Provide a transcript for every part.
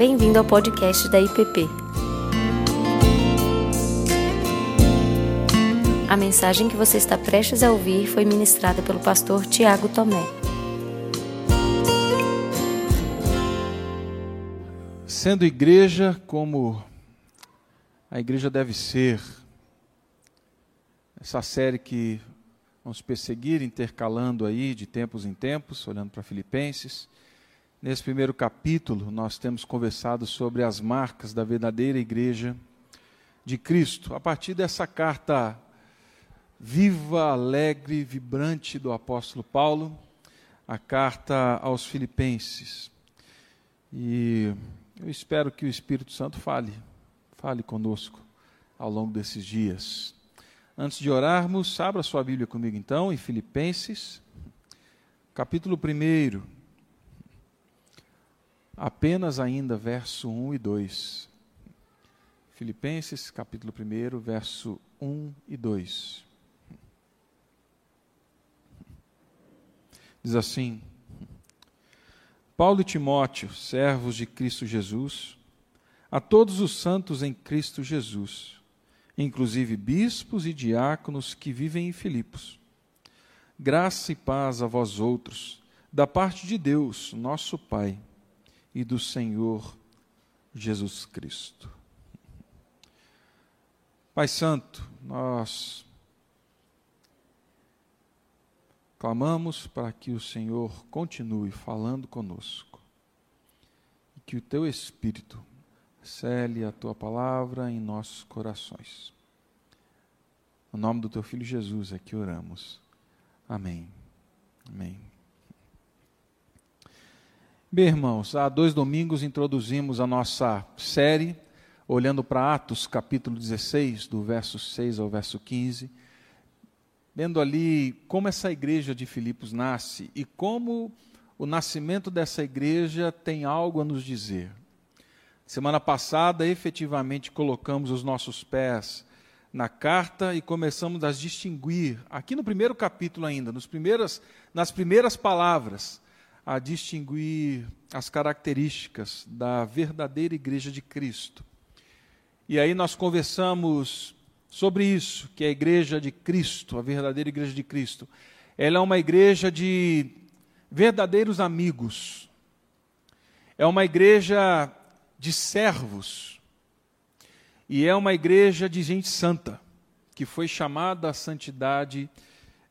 Bem-vindo ao podcast da IPP. A mensagem que você está prestes a ouvir foi ministrada pelo pastor Tiago Tomé. Sendo igreja como a igreja deve ser, essa série que vamos perseguir, intercalando aí de tempos em tempos, olhando para Filipenses. Nesse primeiro capítulo, nós temos conversado sobre as marcas da verdadeira igreja de Cristo. A partir dessa carta viva, alegre, vibrante do apóstolo Paulo, a carta aos Filipenses. E eu espero que o Espírito Santo fale, fale conosco ao longo desses dias. Antes de orarmos, abra sua Bíblia comigo então, em Filipenses, capítulo 1. Apenas ainda verso 1 e 2. Filipenses, capítulo 1, verso 1 e 2. Diz assim: Paulo e Timóteo, servos de Cristo Jesus, a todos os santos em Cristo Jesus, inclusive bispos e diáconos que vivem em Filipos. Graça e paz a vós outros, da parte de Deus, nosso Pai, e do Senhor Jesus Cristo. Pai Santo, nós Clamamos para que o Senhor continue falando conosco e que o teu Espírito cele a tua palavra em nossos corações. No nome do teu filho Jesus é que oramos. Amém. Amém. Bem, irmãos, há dois domingos introduzimos a nossa série, olhando para Atos, capítulo 16, do verso 6 ao verso 15 vendo ali como essa igreja de Filipos nasce e como o nascimento dessa igreja tem algo a nos dizer. Semana passada, efetivamente, colocamos os nossos pés na carta e começamos a distinguir, aqui no primeiro capítulo ainda, nos primeiras, nas primeiras palavras, a distinguir as características da verdadeira igreja de Cristo. E aí nós conversamos sobre isso, que a igreja de Cristo, a verdadeira igreja de Cristo. Ela é uma igreja de verdadeiros amigos. É uma igreja de servos. E é uma igreja de gente santa, que foi chamada à santidade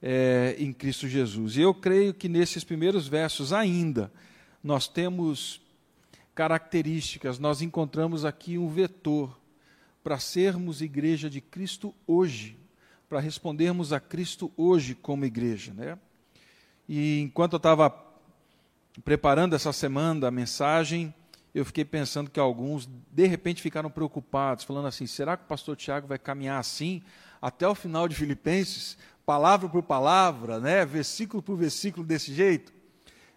é, em Cristo Jesus. E eu creio que nesses primeiros versos ainda nós temos características, nós encontramos aqui um vetor para sermos igreja de Cristo hoje, para respondermos a Cristo hoje como igreja. Né? E enquanto eu estava preparando essa semana a mensagem, eu fiquei pensando que alguns, de repente, ficaram preocupados, falando assim: será que o pastor Tiago vai caminhar assim até o final de Filipenses, palavra por palavra, né? versículo por versículo, desse jeito?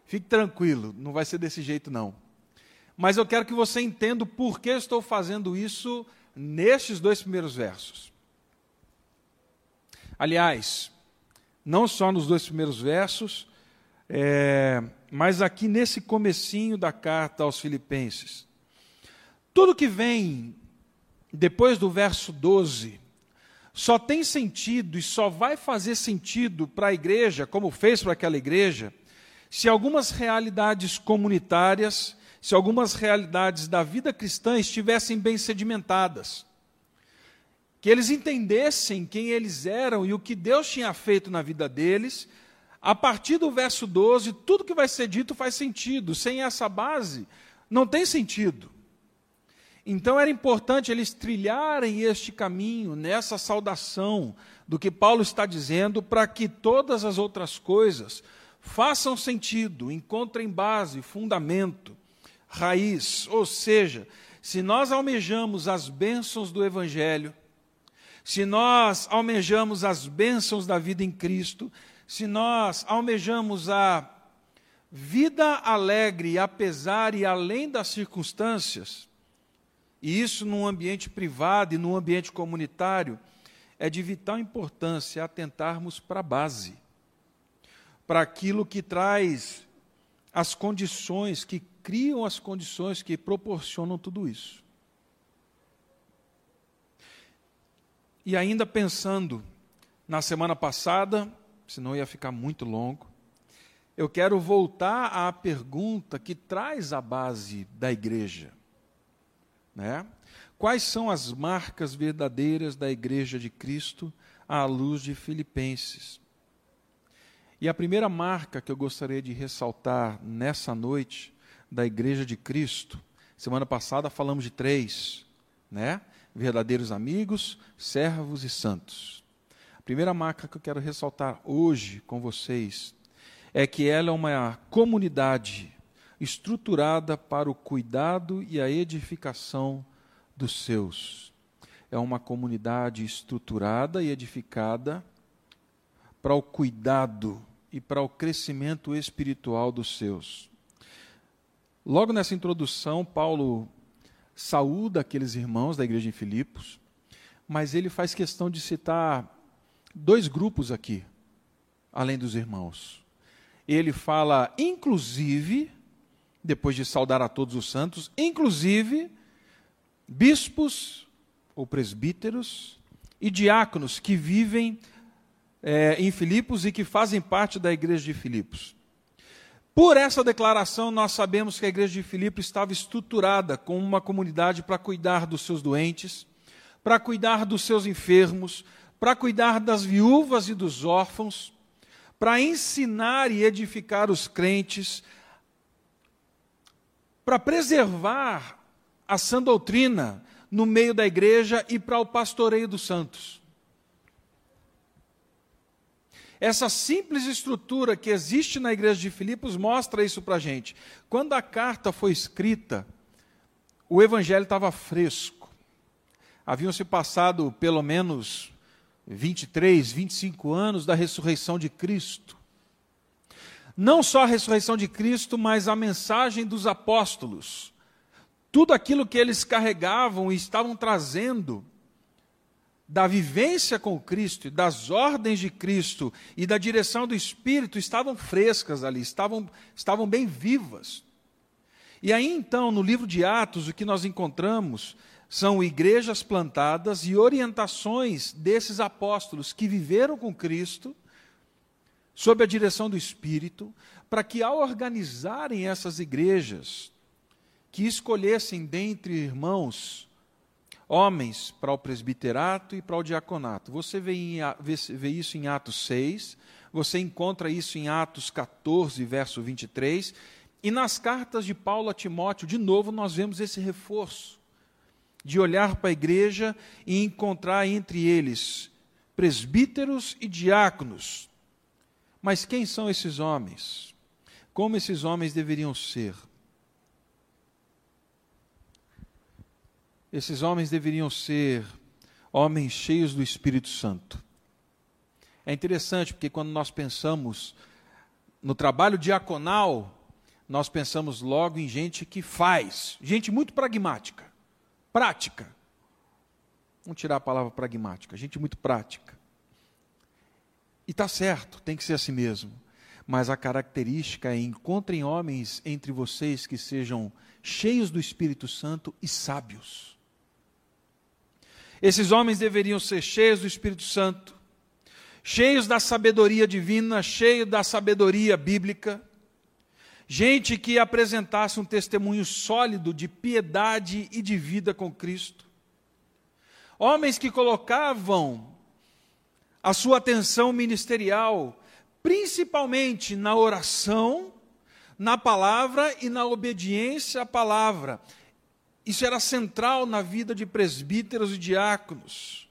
Fique tranquilo, não vai ser desse jeito, não. Mas eu quero que você entenda o porquê estou fazendo isso nestes dois primeiros versos. Aliás, não só nos dois primeiros versos, é, mas aqui nesse comecinho da carta aos Filipenses. Tudo que vem depois do verso 12 só tem sentido e só vai fazer sentido para a igreja, como fez para aquela igreja, se algumas realidades comunitárias se algumas realidades da vida cristã estivessem bem sedimentadas. Que eles entendessem quem eles eram e o que Deus tinha feito na vida deles. A partir do verso 12, tudo que vai ser dito faz sentido. Sem essa base, não tem sentido. Então era importante eles trilharem este caminho, nessa saudação do que Paulo está dizendo, para que todas as outras coisas façam sentido, encontrem base, fundamento raiz. Ou seja, se nós almejamos as bênçãos do Evangelho, se nós almejamos as bênçãos da vida em Cristo, se nós almejamos a vida alegre, apesar e além das circunstâncias, e isso num ambiente privado e num ambiente comunitário, é de vital importância atentarmos para a base, para aquilo que traz as condições, que criam as condições que proporcionam tudo isso. E ainda pensando na semana passada, senão ia ficar muito longo, eu quero voltar à pergunta que traz a base da igreja. Né? Quais são as marcas verdadeiras da igreja de Cristo à luz de Filipenses? E a primeira marca que eu gostaria de ressaltar nessa noite da Igreja de Cristo, semana passada falamos de três, né? Verdadeiros amigos, servos e santos. A primeira marca que eu quero ressaltar hoje com vocês é que ela é uma comunidade estruturada para o cuidado e a edificação dos seus. É uma comunidade estruturada e edificada para o cuidado e para o crescimento espiritual dos seus. Logo nessa introdução, Paulo saúda aqueles irmãos da igreja em Filipos, mas ele faz questão de citar dois grupos aqui, além dos irmãos. Ele fala, inclusive, depois de saudar a todos os santos, inclusive bispos ou presbíteros e diáconos que vivem é, em Filipos e que fazem parte da igreja de Filipos. Por essa declaração, nós sabemos que a igreja de Filipos estava estruturada como uma comunidade para cuidar dos seus doentes, para cuidar dos seus enfermos, para cuidar das viúvas e dos órfãos, para ensinar e edificar os crentes, para preservar a sã doutrina no meio da igreja e para o pastoreio dos santos. Essa simples estrutura que existe na igreja de Filipos mostra isso para a gente. Quando a carta foi escrita, o evangelho estava fresco. Haviam se passado pelo menos 23, 25 anos da ressurreição de Cristo. Não só a ressurreição de Cristo, mas a mensagem dos apóstolos. Tudo aquilo que eles carregavam e estavam trazendo da vivência com Cristo, das ordens de Cristo e da direção do Espírito estavam frescas ali, estavam, estavam bem vivas. E aí então, no livro de Atos, o que nós encontramos são igrejas plantadas e orientações desses apóstolos que viveram com Cristo, sob a direção do Espírito, para que ao organizarem essas igrejas, que escolhessem dentre irmãos homens para o presbiterato e para o diaconato. Você vê, em, vê, vê, isso em Atos 6, você encontra isso em Atos 14, verso 23, e nas cartas de Paulo a Timóteo, de novo, nós vemos esse reforço de olhar para a igreja e encontrar entre eles presbíteros e diáconos. Mas quem são esses homens? Como esses homens deveriam ser? Esses homens deveriam ser homens cheios do Espírito Santo. É interessante porque quando nós pensamos no trabalho diaconal, nós pensamos logo em gente que faz, gente muito pragmática, prática. Vamos tirar a palavra pragmática, gente muito prática. Está certo, tem que ser assim mesmo. Mas a característica é encontrem homens entre vocês que sejam cheios do Espírito Santo e sábios. Esses homens deveriam ser cheios do Espírito Santo, cheios da sabedoria divina, cheios da sabedoria bíblica, gente que apresentasse um testemunho sólido de piedade e de vida com Cristo. Homens que colocavam a sua atenção ministerial principalmente na oração, na palavra e na obediência à palavra isso era central na vida de presbíteros e diáconos.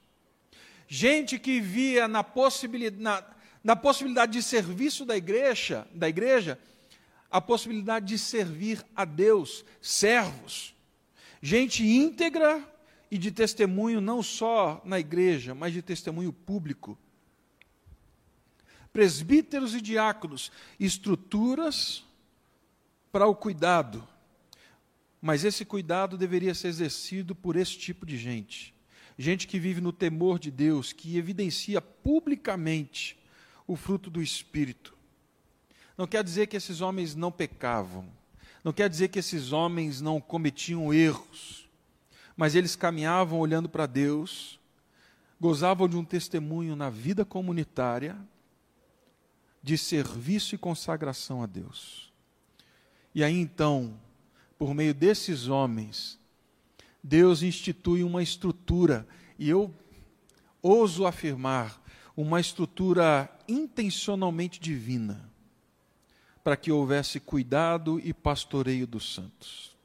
Gente que via na possibilidade, na, na possibilidade de serviço da igreja, da igreja, a possibilidade de servir a Deus, servos. Gente íntegra e de testemunho não só na igreja, mas de testemunho público. Presbíteros e diáconos, estruturas para o cuidado mas esse cuidado deveria ser exercido por esse tipo de gente. Gente que vive no temor de Deus, que evidencia publicamente o fruto do Espírito. Não quer dizer que esses homens não pecavam. Não quer dizer que esses homens não cometiam erros. Mas eles caminhavam olhando para Deus, gozavam de um testemunho na vida comunitária de serviço e consagração a Deus. E aí então, por meio desses homens, Deus institui uma estrutura, e eu ouso afirmar, uma estrutura intencionalmente divina, para que houvesse cuidado e pastoreio dos santos.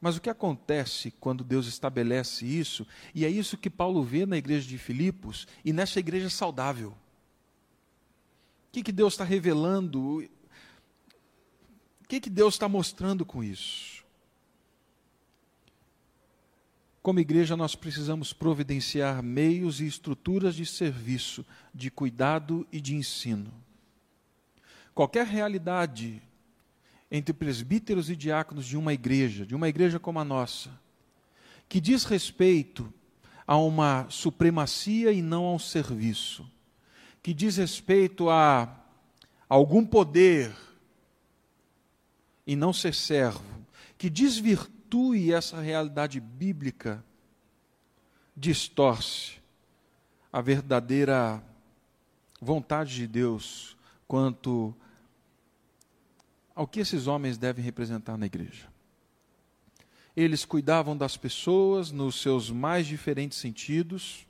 Mas o que acontece quando Deus estabelece isso, e é isso que Paulo vê na igreja de Filipos e nessa igreja saudável? Que, que Deus está revelando? O que, que Deus está mostrando com isso? Como igreja, nós precisamos providenciar meios e estruturas de serviço, de cuidado e de ensino. Qualquer realidade entre presbíteros e diáconos de uma igreja, de uma igreja como a nossa, que diz respeito a uma supremacia e não a um serviço, que diz respeito a algum poder e não ser servo, que substitui essa realidade bíblica, distorce a verdadeira vontade de Deus quanto ao que esses homens devem representar na igreja. Eles cuidavam das pessoas nos seus mais diferentes sentidos,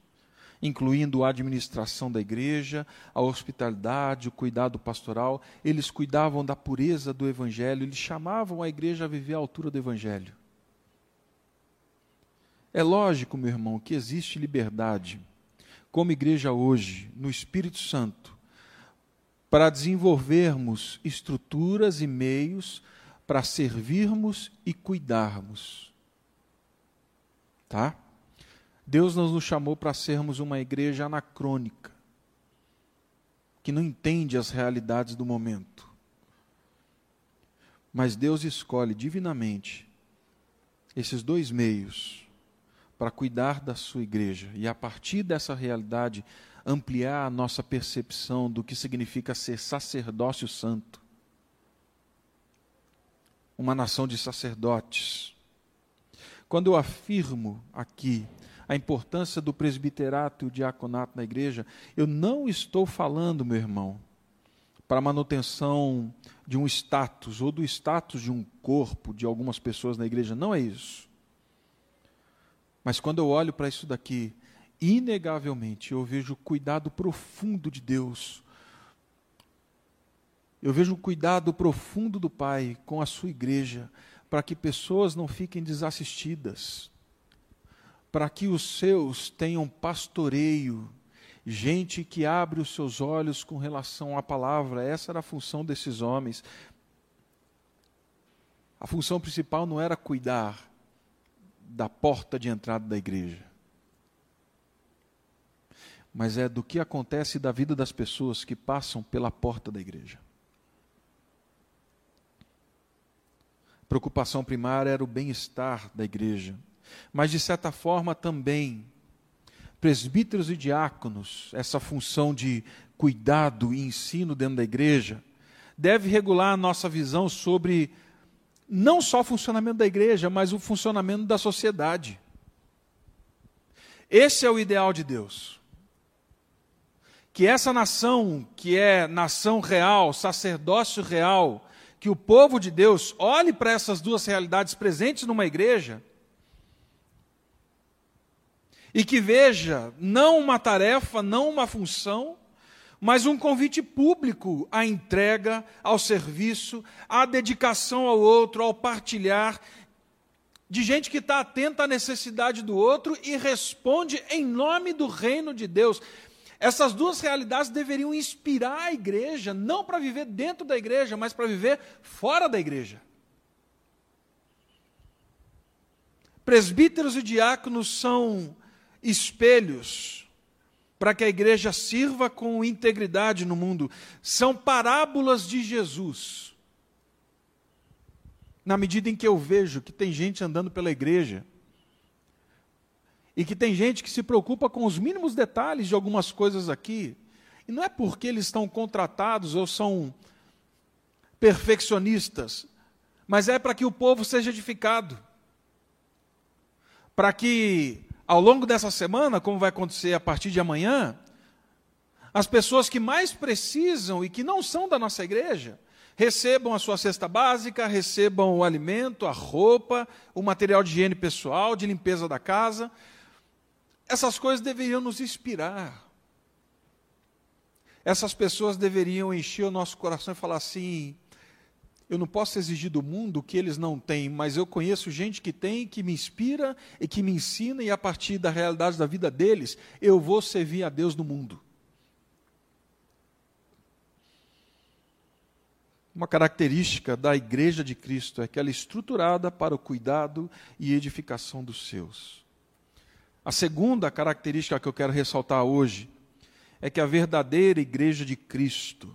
incluindo a administração da igreja, a hospitalidade, o cuidado pastoral. Eles cuidavam da pureza do evangelho, eles chamavam a igreja a viver à altura do evangelho. É lógico, meu irmão, que existe liberdade, como igreja hoje, no Espírito Santo, para desenvolvermos estruturas e meios para servirmos e cuidarmos. Tá? Deus não nos chamou para sermos uma igreja anacrônica, que não entende as realidades do momento. Mas Deus escolhe divinamente esses dois meios para cuidar da sua igreja e, a partir dessa realidade, ampliar a nossa percepção do que significa ser sacerdócio santo. Uma nação de sacerdotes. Quando eu afirmo aqui a importância do presbiterato e o diaconato na igreja, eu não estou falando, meu irmão, para a manutenção de um status ou do status de um corpo de algumas pessoas na igreja. Não é isso. Mas quando eu olho para isso daqui, inegavelmente eu vejo o cuidado profundo de Deus. Eu vejo o cuidado profundo do Pai com a sua igreja, para que pessoas não fiquem desassistidas, para que os seus tenham pastoreio, gente que abre os seus olhos com relação à palavra. Essa era a função desses homens. A função principal não era cuidar, da porta de entrada da igreja, mas é do que acontece da vida das pessoas que passam pela porta da igreja. A preocupação primária era o bem-estar da igreja, mas de certa forma também presbíteros e diáconos, essa função de cuidado e ensino dentro da igreja, deve regular a nossa visão sobre não só o funcionamento da igreja, mas o funcionamento da sociedade. Esse é o ideal de Deus. Que essa nação, que é nação real, sacerdócio real, que o povo de Deus olhe para essas duas realidades presentes numa igreja e que veja não uma tarefa, não uma função, mas um convite público à entrega, ao serviço, à dedicação ao outro, ao partilhar, de gente que está atenta à necessidade do outro e responde em nome do reino de Deus. Essas duas realidades deveriam inspirar a igreja, não para viver dentro da igreja, mas para viver fora da igreja. Presbíteros e diáconos são espelhos para que a igreja sirva com integridade no mundo. São parábolas de Jesus. Na medida em que eu vejo que tem gente andando pela igreja, e que tem gente que se preocupa com os mínimos detalhes de algumas coisas aqui, e não é porque eles estão contratados ou são perfeccionistas, mas é para que o povo seja edificado. Para que, ao longo dessa semana, como vai acontecer a partir de amanhã, as pessoas que mais precisam e que não são da nossa igreja, recebam a sua cesta básica, recebam o alimento, a roupa, o material de higiene pessoal, de limpeza da casa. Essas coisas deveriam nos inspirar. Essas pessoas deveriam encher o nosso coração e falar assim: eu não posso exigir do mundo o que eles não têm, mas eu conheço gente que tem, que me inspira e que me ensina, e a partir da realidade da vida deles, eu vou servir a Deus no mundo. Uma característica da Igreja de Cristo é que ela é estruturada para o cuidado e edificação dos seus. A segunda característica que eu quero ressaltar hoje é que a verdadeira Igreja de Cristo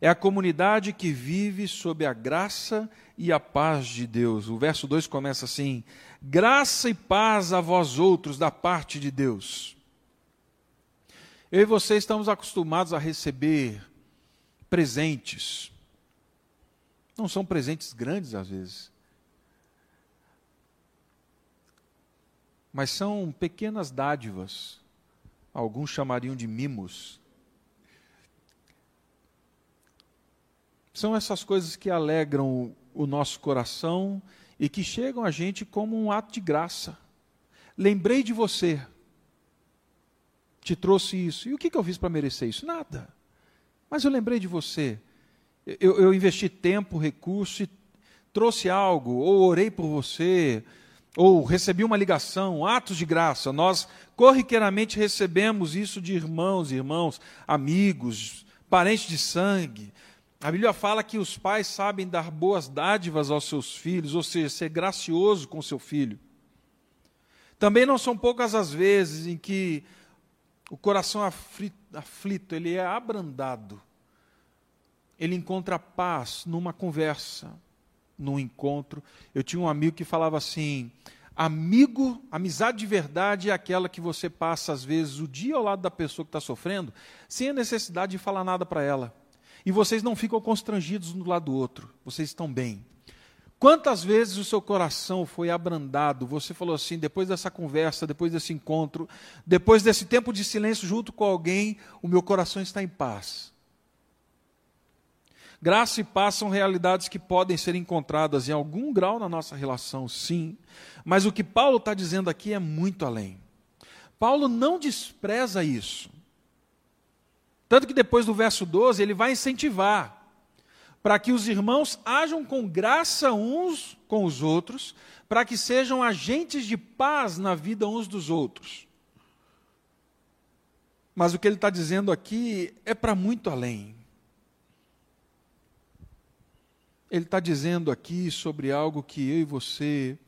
é a comunidade que vive sob a graça e a paz de Deus. O verso 2 começa assim: Graça e paz a vós outros da parte de Deus. Eu e você estamos acostumados a receber presentes, não são presentes grandes às vezes. Mas são pequenas dádivas. Alguns chamariam de mimos. São essas coisas que alegram o nosso coração e que chegam a gente como um ato de graça. Lembrei de você, te trouxe isso. E o que, eu fiz para merecer isso? Nada. Mas eu lembrei de você eu, eu investi tempo, recurso e trouxe algo, ou orei por você, ou recebi uma ligação, atos de graça. Nós corriqueiramente recebemos isso de irmãos, irmãos, amigos, parentes de sangue. A Bíblia fala que os pais sabem dar boas dádivas aos seus filhos, ou seja, ser gracioso com seu filho. Também não são poucas as vezes em que o coração aflito, ele é abrandado ele encontra paz numa conversa, num encontro. Eu tinha um amigo que falava assim: amigo, amizade de verdade é aquela que você passa, às vezes, o dia ao lado da pessoa que está sofrendo, sem a necessidade de falar nada para ela. E vocês não ficam constrangidos um do lado do outro, vocês estão bem. Quantas vezes o seu coração foi abrandado? Você falou assim, depois dessa conversa, depois desse encontro, depois desse tempo de silêncio junto com alguém, o meu coração está em paz. Graça e paz são realidades que podem ser encontradas em algum grau na nossa relação, sim, mas o que Paulo está dizendo aqui é muito além. Paulo não despreza isso. Tanto que depois do verso 12 ele vai incentivar para que os irmãos ajam com graça uns com os outros, para que sejam agentes de paz na vida uns dos outros. Mas o que ele está dizendo aqui é para muito além. Ele está dizendo aqui sobre algo que eu e você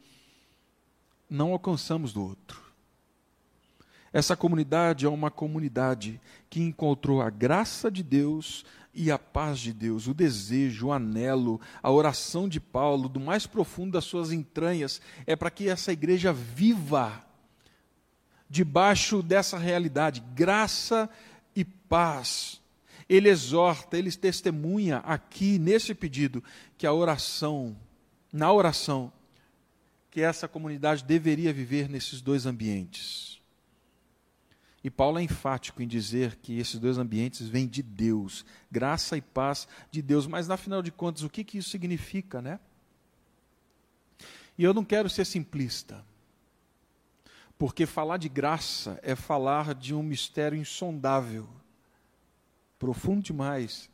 não alcançamos do outro. Essa comunidade é uma comunidade que encontrou a graça de Deus e a paz de Deus, o desejo, o anelo, a oração de Paulo, do mais profundo das suas entranhas, é para que essa igreja viva debaixo dessa realidade, graça e paz ele exorta, ele testemunha aqui nesse pedido que a oração, na oração, que essa comunidade deveria viver nesses dois ambientes. E Paulo é enfático em dizer que esses dois ambientes vêm de Deus, graça e paz de Deus. Mas, na final de contas, o que, que isso significa, né? E eu não quero ser simplista, porque falar de graça é falar de um mistério insondável profundo demais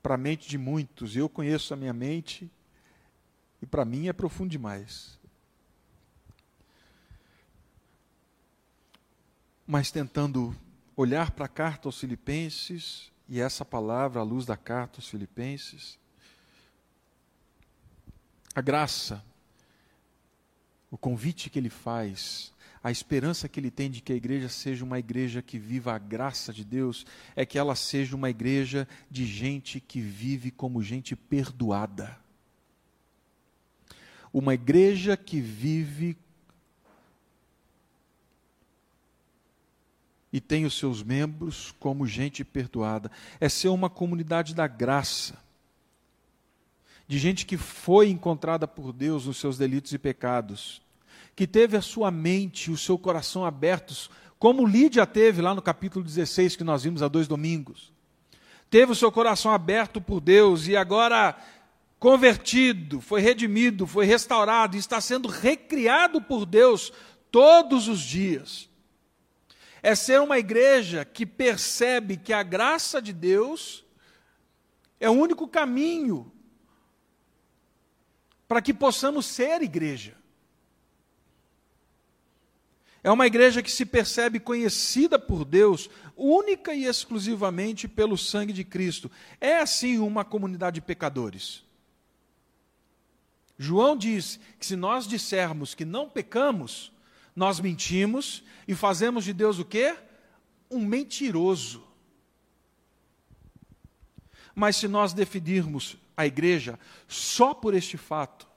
para a mente de muitos. Eu conheço a minha mente e para mim é profundo demais. Mas tentando olhar para a carta aos Filipenses e essa palavra à luz da carta aos Filipenses, a graça, o convite que ele faz a esperança que ele tem de que a igreja seja uma igreja que viva a graça de Deus é que ela seja uma igreja de gente que vive como gente perdoada. Uma igreja que vive e tem os seus membros como gente perdoada. É ser uma comunidade da graça. de gente que foi encontrada por Deus nos seus delitos e pecados, que teve a sua mente e o seu coração abertos, como Lídia teve lá no capítulo 16 que nós vimos há dois domingos. Teve o seu coração aberto por Deus e agora convertido, foi redimido, foi restaurado e está sendo recriado por Deus todos os dias. É ser uma igreja que percebe que a graça de Deus é o único caminho para que possamos ser igreja. É uma igreja que se percebe conhecida por Deus única e exclusivamente pelo sangue de Cristo. É assim uma comunidade de pecadores. João diz que se nós dissermos que não pecamos, nós mentimos e fazemos de Deus o quê? Um mentiroso. Mas se nós definirmos a igreja só por este fato,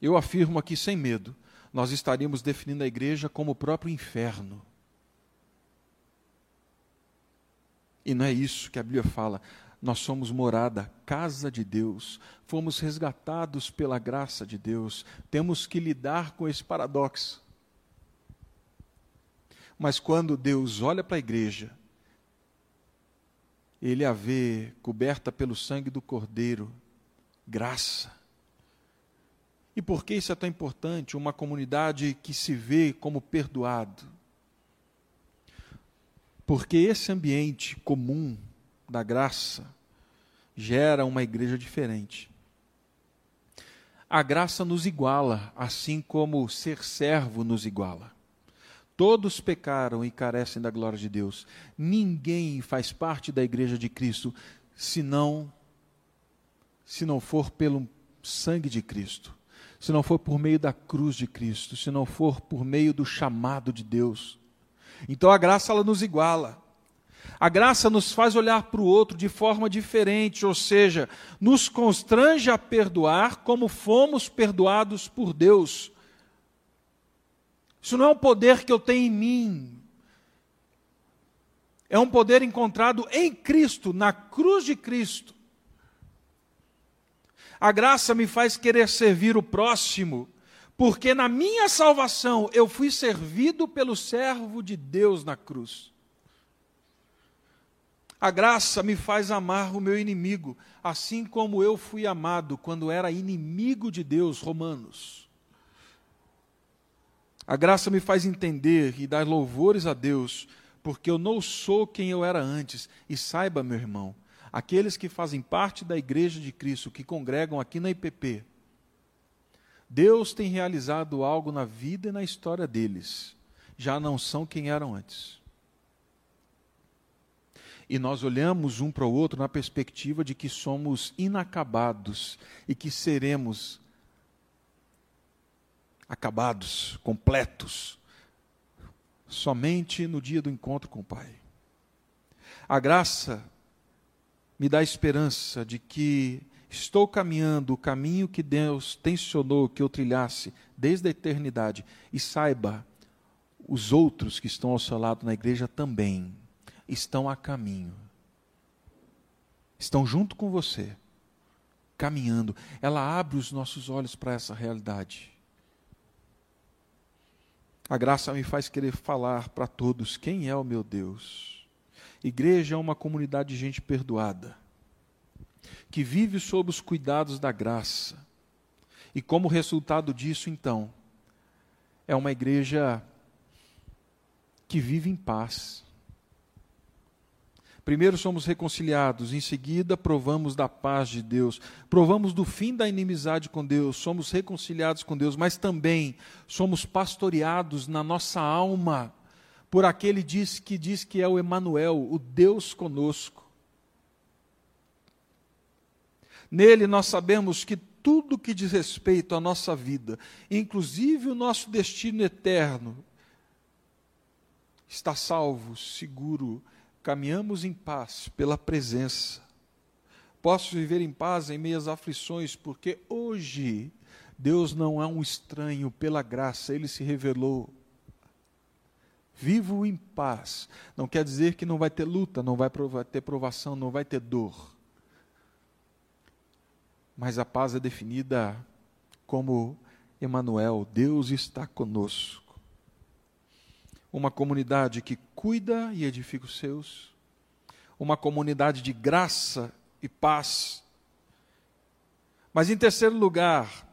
eu afirmo aqui sem medo, nós estaríamos definindo a igreja como o próprio inferno. E não é isso que a Bíblia fala. Nós somos morada, casa de Deus, fomos resgatados pela graça de Deus, temos que lidar com esse paradoxo. Mas quando Deus olha para a igreja, ele a vê coberta pelo sangue do Cordeiro, graça. E por que isso é tão importante? Uma comunidade que se vê como perdoado. Porque esse ambiente comum da graça gera uma igreja diferente. A graça nos iguala, assim como ser servo nos iguala. Todos pecaram e carecem da glória de Deus. Ninguém faz parte da igreja de Cristo se não se não for pelo sangue de Cristo, se não for por meio da cruz de Cristo, se não for por meio do chamado de Deus. Então a graça ela nos iguala. A graça nos faz olhar para o outro de forma diferente, ou seja, nos constrange a perdoar como fomos perdoados por Deus. Isso não é um poder que eu tenho em mim. É um poder encontrado em Cristo, na cruz de Cristo. A graça me faz querer servir o próximo, porque na minha salvação eu fui servido pelo servo de Deus na cruz. A graça me faz amar o meu inimigo, assim como eu fui amado quando era inimigo de Deus, Romanos. A graça me faz entender e dar louvores a Deus, porque eu não sou quem eu era antes. E saiba, meu irmão, aqueles que fazem parte da igreja de Cristo, que congregam aqui na IPP, Deus tem realizado algo na vida e na história deles. Já não são quem eram antes. E nós olhamos um para o outro na perspectiva de que somos inacabados e que seremos acabados, completos, somente no dia do encontro com o Pai. A graça me dá esperança de que estou caminhando o caminho que Deus tensionou que eu trilhasse desde a eternidade e saiba, os outros que estão ao seu lado na igreja também estão a caminho. Estão junto com você, caminhando. Ela abre os nossos olhos para essa realidade. A graça me faz querer falar para todos quem é o meu Deus. Igreja é uma comunidade de gente perdoada, que vive sob os cuidados da graça. E como resultado disso, então, é uma igreja que vive em paz Primeiro somos reconciliados, em seguida provamos da paz de Deus, provamos do fim da inimizade com Deus, somos reconciliados com Deus, mas também somos pastoreados na nossa alma por aquele diz, que diz que é o Emanuel, o Deus conosco. Nele nós sabemos que tudo que diz respeito à nossa vida, inclusive o nosso destino eterno, está salvo, seguro, caminhamos em paz pela presença. Posso viver em paz em meias aflições, porque hoje Deus não é um estranho, pela graça, Ele se revelou. Vivo em paz. Não quer dizer que não vai ter luta, não vai ter provação, não vai ter dor. mas a paz é definida como Emanuel, Deus está conosco. Uma comunidade que cuida e edifica os seus, uma comunidade de graça e paz. Mas em terceiro lugar,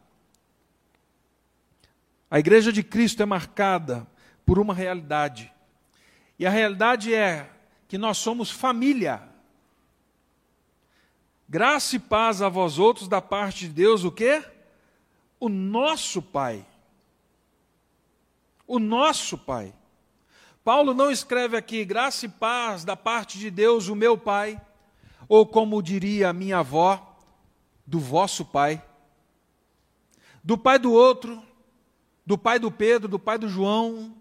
a igreja de Cristo é marcada por uma realidade. E a realidade é que nós somos família. Graça e paz a vós outros da parte de Deus, o quê? O nosso Pai. O nosso Pai. Paulo não escreve aqui graça e paz da parte de Deus, o meu Pai, ou como diria a minha avó, do vosso Pai, do pai do outro, do pai do Pedro, do pai do João.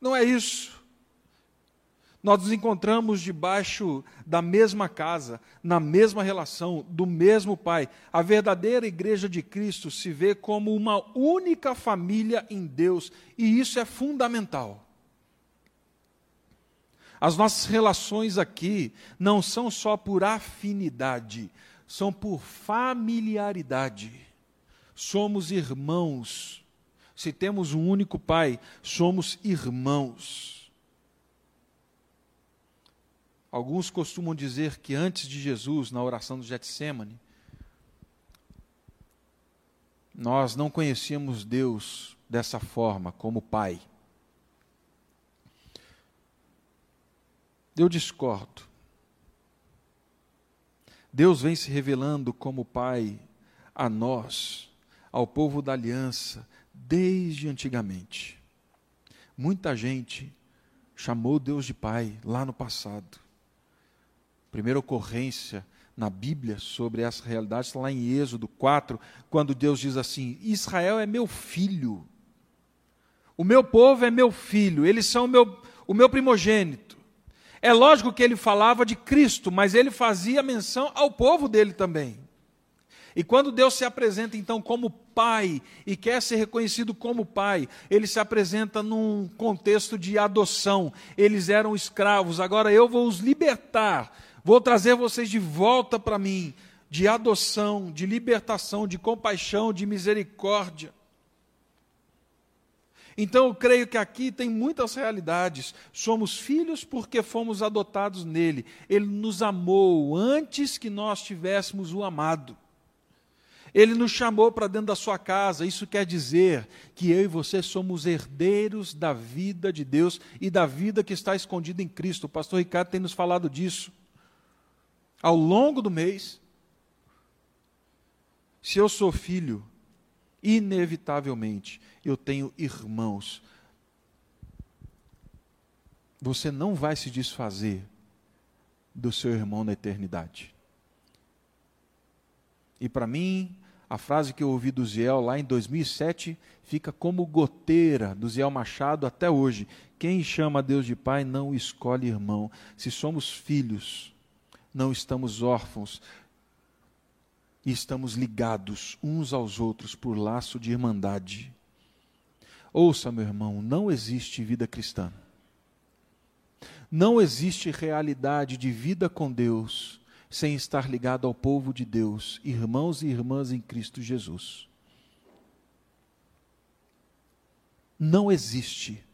Não é isso. Nós nos encontramos debaixo da mesma casa, na mesma relação, do mesmo Pai. A verdadeira igreja de Cristo se vê como uma única família em Deus, e isso é fundamental. As nossas relações aqui não são só por afinidade, são por familiaridade. Somos irmãos. Se temos um único Pai, somos irmãos. Alguns costumam dizer que antes de Jesus, na oração do Getsemane, nós não conhecíamos Deus dessa forma, como Pai. Eu discordo. Deus vem se revelando como Pai a nós, ao povo da aliança, desde antigamente. Muita gente chamou Deus de Pai lá no passado primeira ocorrência na Bíblia sobre essa realidade está lá em Êxodo 4, quando Deus diz assim: Israel é meu filho, o meu povo é meu filho, eles são o meu, o meu primogênito. É lógico que ele falava de Cristo, mas ele fazia menção ao povo dele também. E quando Deus se apresenta então como pai e quer ser reconhecido como pai, ele se apresenta num contexto de adoção. Eles eram escravos, agora eu vou os libertar Vou trazer vocês de volta para mim, de adoção, de libertação, de compaixão, de misericórdia. Então eu creio que aqui tem muitas realidades. Somos filhos porque fomos adotados nele. Ele nos amou antes que nós tivéssemos o amado. Ele nos chamou para dentro da sua casa. Isso quer dizer que eu e você somos herdeiros da vida de Deus e da vida que está escondida em Cristo. O pastor Ricardo tem nos falado disso ao longo do mês, se eu sou filho, inevitavelmente eu tenho irmãos. Você não vai se desfazer do seu irmão na eternidade. E para mim, a frase que eu ouvi do Ziel lá em 2007 fica como goteira do Ziel Machado até hoje. Quem chama Deus de Pai não escolhe irmão. Se somos filhos, não estamos órfãos e estamos ligados uns aos outros por laço de irmandade. Ouça, meu irmão, não existe vida cristã. Não existe realidade de vida com Deus sem estar ligado ao povo de Deus, irmãos e irmãs em Cristo Jesus. Não existe.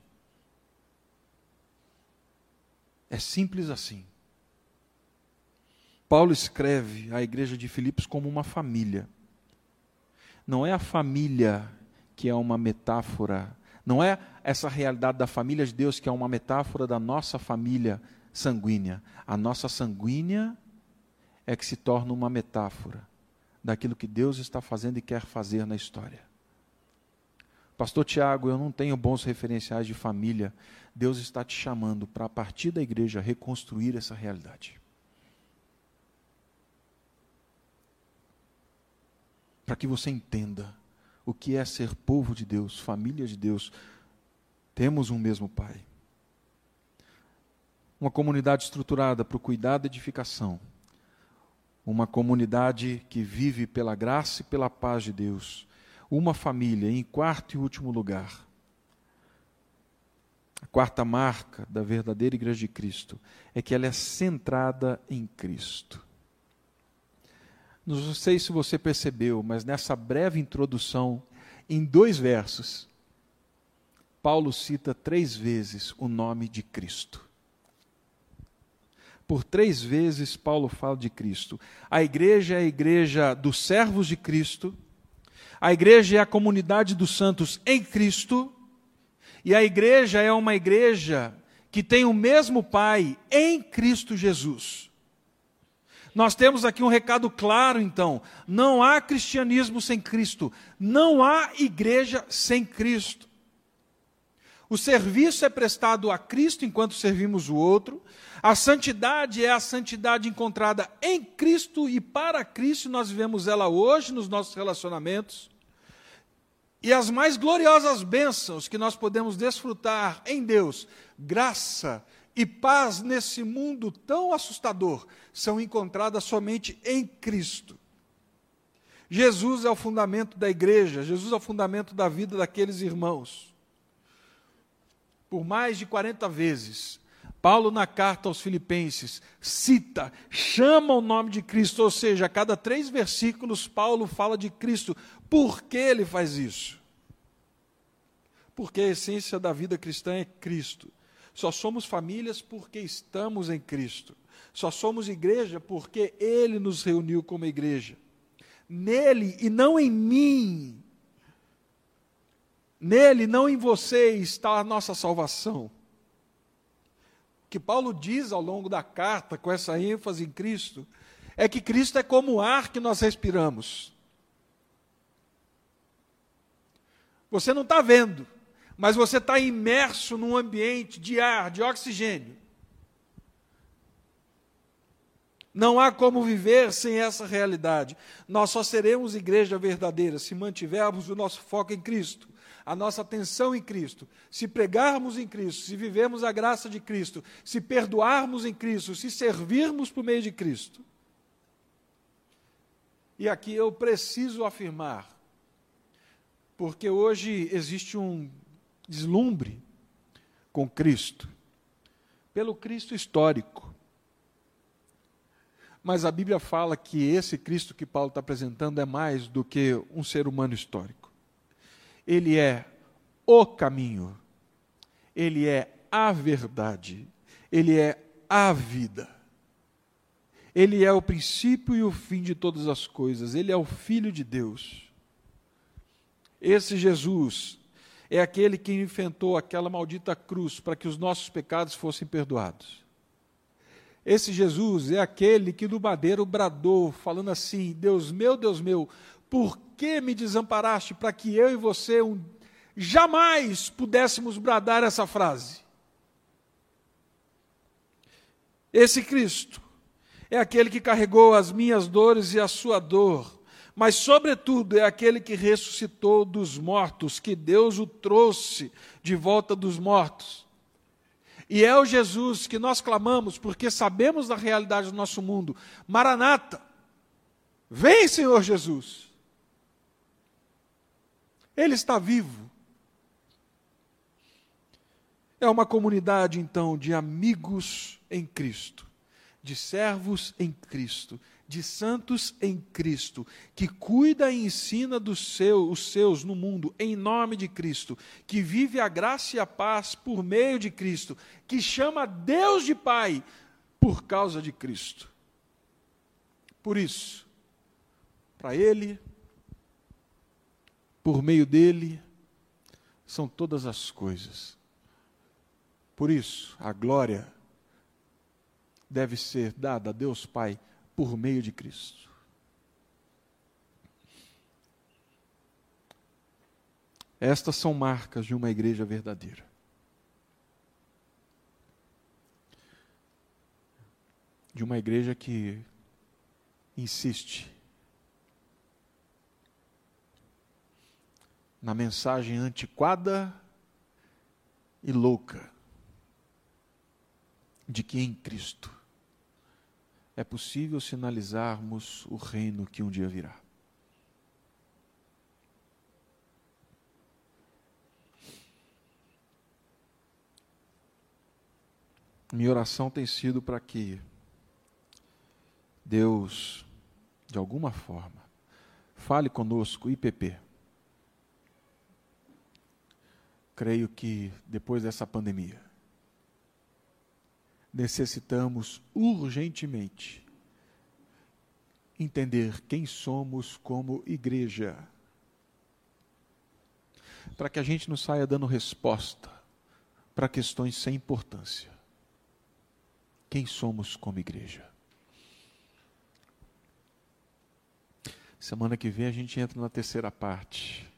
É simples assim. Paulo escreve a igreja de Filipos como uma família. Não é a família que é uma metáfora, não é essa realidade da família de Deus que é uma metáfora da nossa família sanguínea. A nossa sanguínea é que se torna uma metáfora daquilo que Deus está fazendo e quer fazer na história. Pastor Tiago, eu não tenho bons referenciais de família. Deus está te chamando para, a partir da igreja, reconstruir essa realidade. para que você entenda o que é ser povo de Deus, família de Deus. Temos um mesmo Pai. Uma comunidade estruturada para o cuidado e edificação. Uma comunidade que vive pela graça e pela paz de Deus. Uma família, em quarto e último lugar. A quarta marca da verdadeira igreja de Cristo é que ela é centrada em Cristo. Não sei se você percebeu, mas nessa breve introdução, em dois versos, Paulo cita três vezes o nome de Cristo. Por três vezes, Paulo fala de Cristo. A igreja é a igreja dos servos de Cristo, a igreja é a comunidade dos santos em Cristo, e a igreja é uma igreja que tem o mesmo Pai em Cristo Jesus. Nós temos aqui um recado claro, então: não há cristianismo sem Cristo, não há igreja sem Cristo. O serviço é prestado a Cristo enquanto servimos o outro. A santidade é a santidade encontrada em Cristo e para Cristo, nós vivemos ela hoje nos nossos relacionamentos. E as mais gloriosas bênçãos que nós podemos desfrutar em Deus, graça e paz nesse mundo tão assustador, são encontradas somente em Cristo. Jesus é o fundamento da igreja, Jesus é o fundamento da vida daqueles irmãos por mais de 40 vezes, Paulo, na carta aos Filipenses, cita, chama o nome de Cristo, ou seja, a cada três versículos, Paulo fala de Cristo. Por que ele faz isso? Porque a essência da vida cristã é Cristo. Só somos famílias porque estamos em Cristo. Só somos igreja porque Ele nos reuniu como igreja. Nele e não em mim Nele, não em você, está a nossa salvação. O que Paulo diz ao longo da carta, com essa ênfase em Cristo, é que Cristo é como o ar que nós respiramos. Você não está vendo, mas você está imerso num ambiente de ar, de oxigênio. Não há como viver sem essa realidade. Nós só seremos igreja verdadeira se mantivermos o nosso foco em Cristo a nossa atenção em Cristo, se pregarmos em Cristo, se vivermos a graça de Cristo, se perdoarmos em Cristo, se servirmos por meio de Cristo. E aqui eu preciso afirmar, porque hoje existe um deslumbre com Cristo, pelo Cristo histórico. Mas a Bíblia fala que esse Cristo que Paulo está apresentando é mais do que um ser humano histórico. Ele é o caminho, ele é a verdade, ele é a vida. Ele é o princípio e o fim de todas as coisas, ele é o Filho de Deus. Esse Jesus é aquele que enfrentou aquela maldita cruz para que os nossos pecados fossem perdoados. Esse Jesus é aquele que no madeiro bradou, falando assim: Deus meu, Deus meu, por que me desamparaste para que eu e você um, jamais pudéssemos bradar essa frase? Esse Cristo é aquele que carregou as minhas dores e a sua dor, mas, sobretudo, é aquele que ressuscitou dos mortos, que Deus o trouxe de volta dos mortos. E é o Jesus que nós clamamos, porque sabemos da realidade do nosso mundo. Maranata, vem, Senhor Jesus. Ele está vivo. É uma comunidade, então, de amigos em Cristo, de servos em Cristo, de santos em Cristo, que cuida e ensina dos seu, os seus no mundo em nome de Cristo, que vive a graça e a paz por meio de Cristo, que chama Deus de Pai por causa de Cristo. Por isso, para Ele, por meio dele são todas as coisas. Por isso, a glória deve ser dada a Deus Pai por meio de Cristo. Estas são marcas de uma igreja verdadeira. De uma igreja que insiste na mensagem antiquada e louca de que em Cristo é possível sinalizarmos o reino que um dia virá. Minha oração tem sido para que Deus de alguma forma. Fale conosco, IPP. Creio que depois dessa pandemia, necessitamos urgentemente entender quem somos como igreja. Para que a gente não saia dando resposta para questões sem importância. Quem somos como igreja? Semana que vem a gente entra na terceira parte.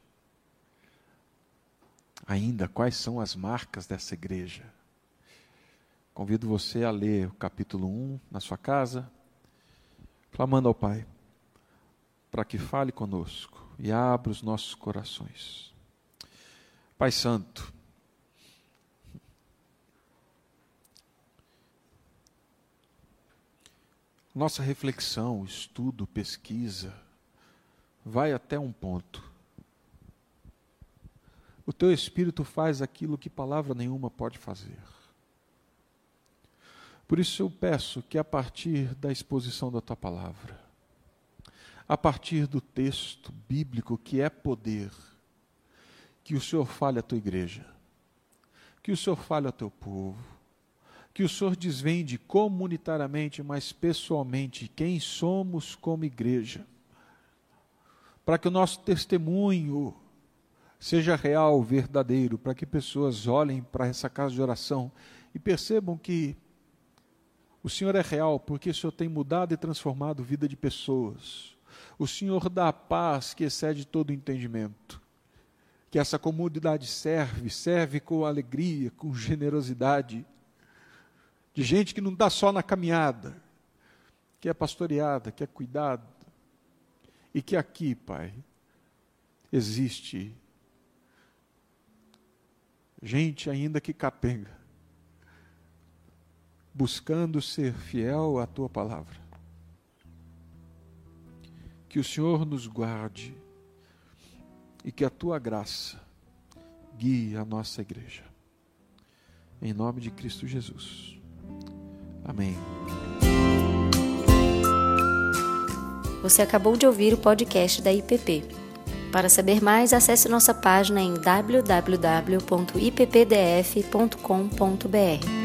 Ainda, quais são as marcas dessa igreja? Convido você a ler o capítulo 1 na sua casa, clamando ao Pai, para que fale conosco e abra os nossos corações. Pai Santo, nossa reflexão, estudo, pesquisa, vai até um ponto. O teu espírito faz aquilo que palavra nenhuma pode fazer. Por isso eu peço que a partir da exposição da tua palavra, a partir do texto bíblico que é poder, que o Senhor fale à tua igreja, que o Senhor fale ao teu povo, que o Senhor desvende comunitariamente, mas pessoalmente, quem somos como igreja para que o nosso testemunho seja real, verdadeiro, para que pessoas olhem para essa casa de oração e percebam que o Senhor é real, porque o Senhor tem mudado e transformado a vida de pessoas. O Senhor dá a paz que excede todo entendimento. Que essa comunidade serve, serve com alegria, com generosidade, de gente que não está só na caminhada, que é pastoreada, que é cuidada, e que aqui, Pai, existe gente ainda que capenga, buscando ser fiel à tua palavra. Que o Senhor nos guarde e que a tua graça guie a nossa igreja. Em nome de Cristo Jesus. Amém. Você acabou de ouvir o podcast da IPP. Para saber mais, acesse nossa página em www.ippdf.com.br.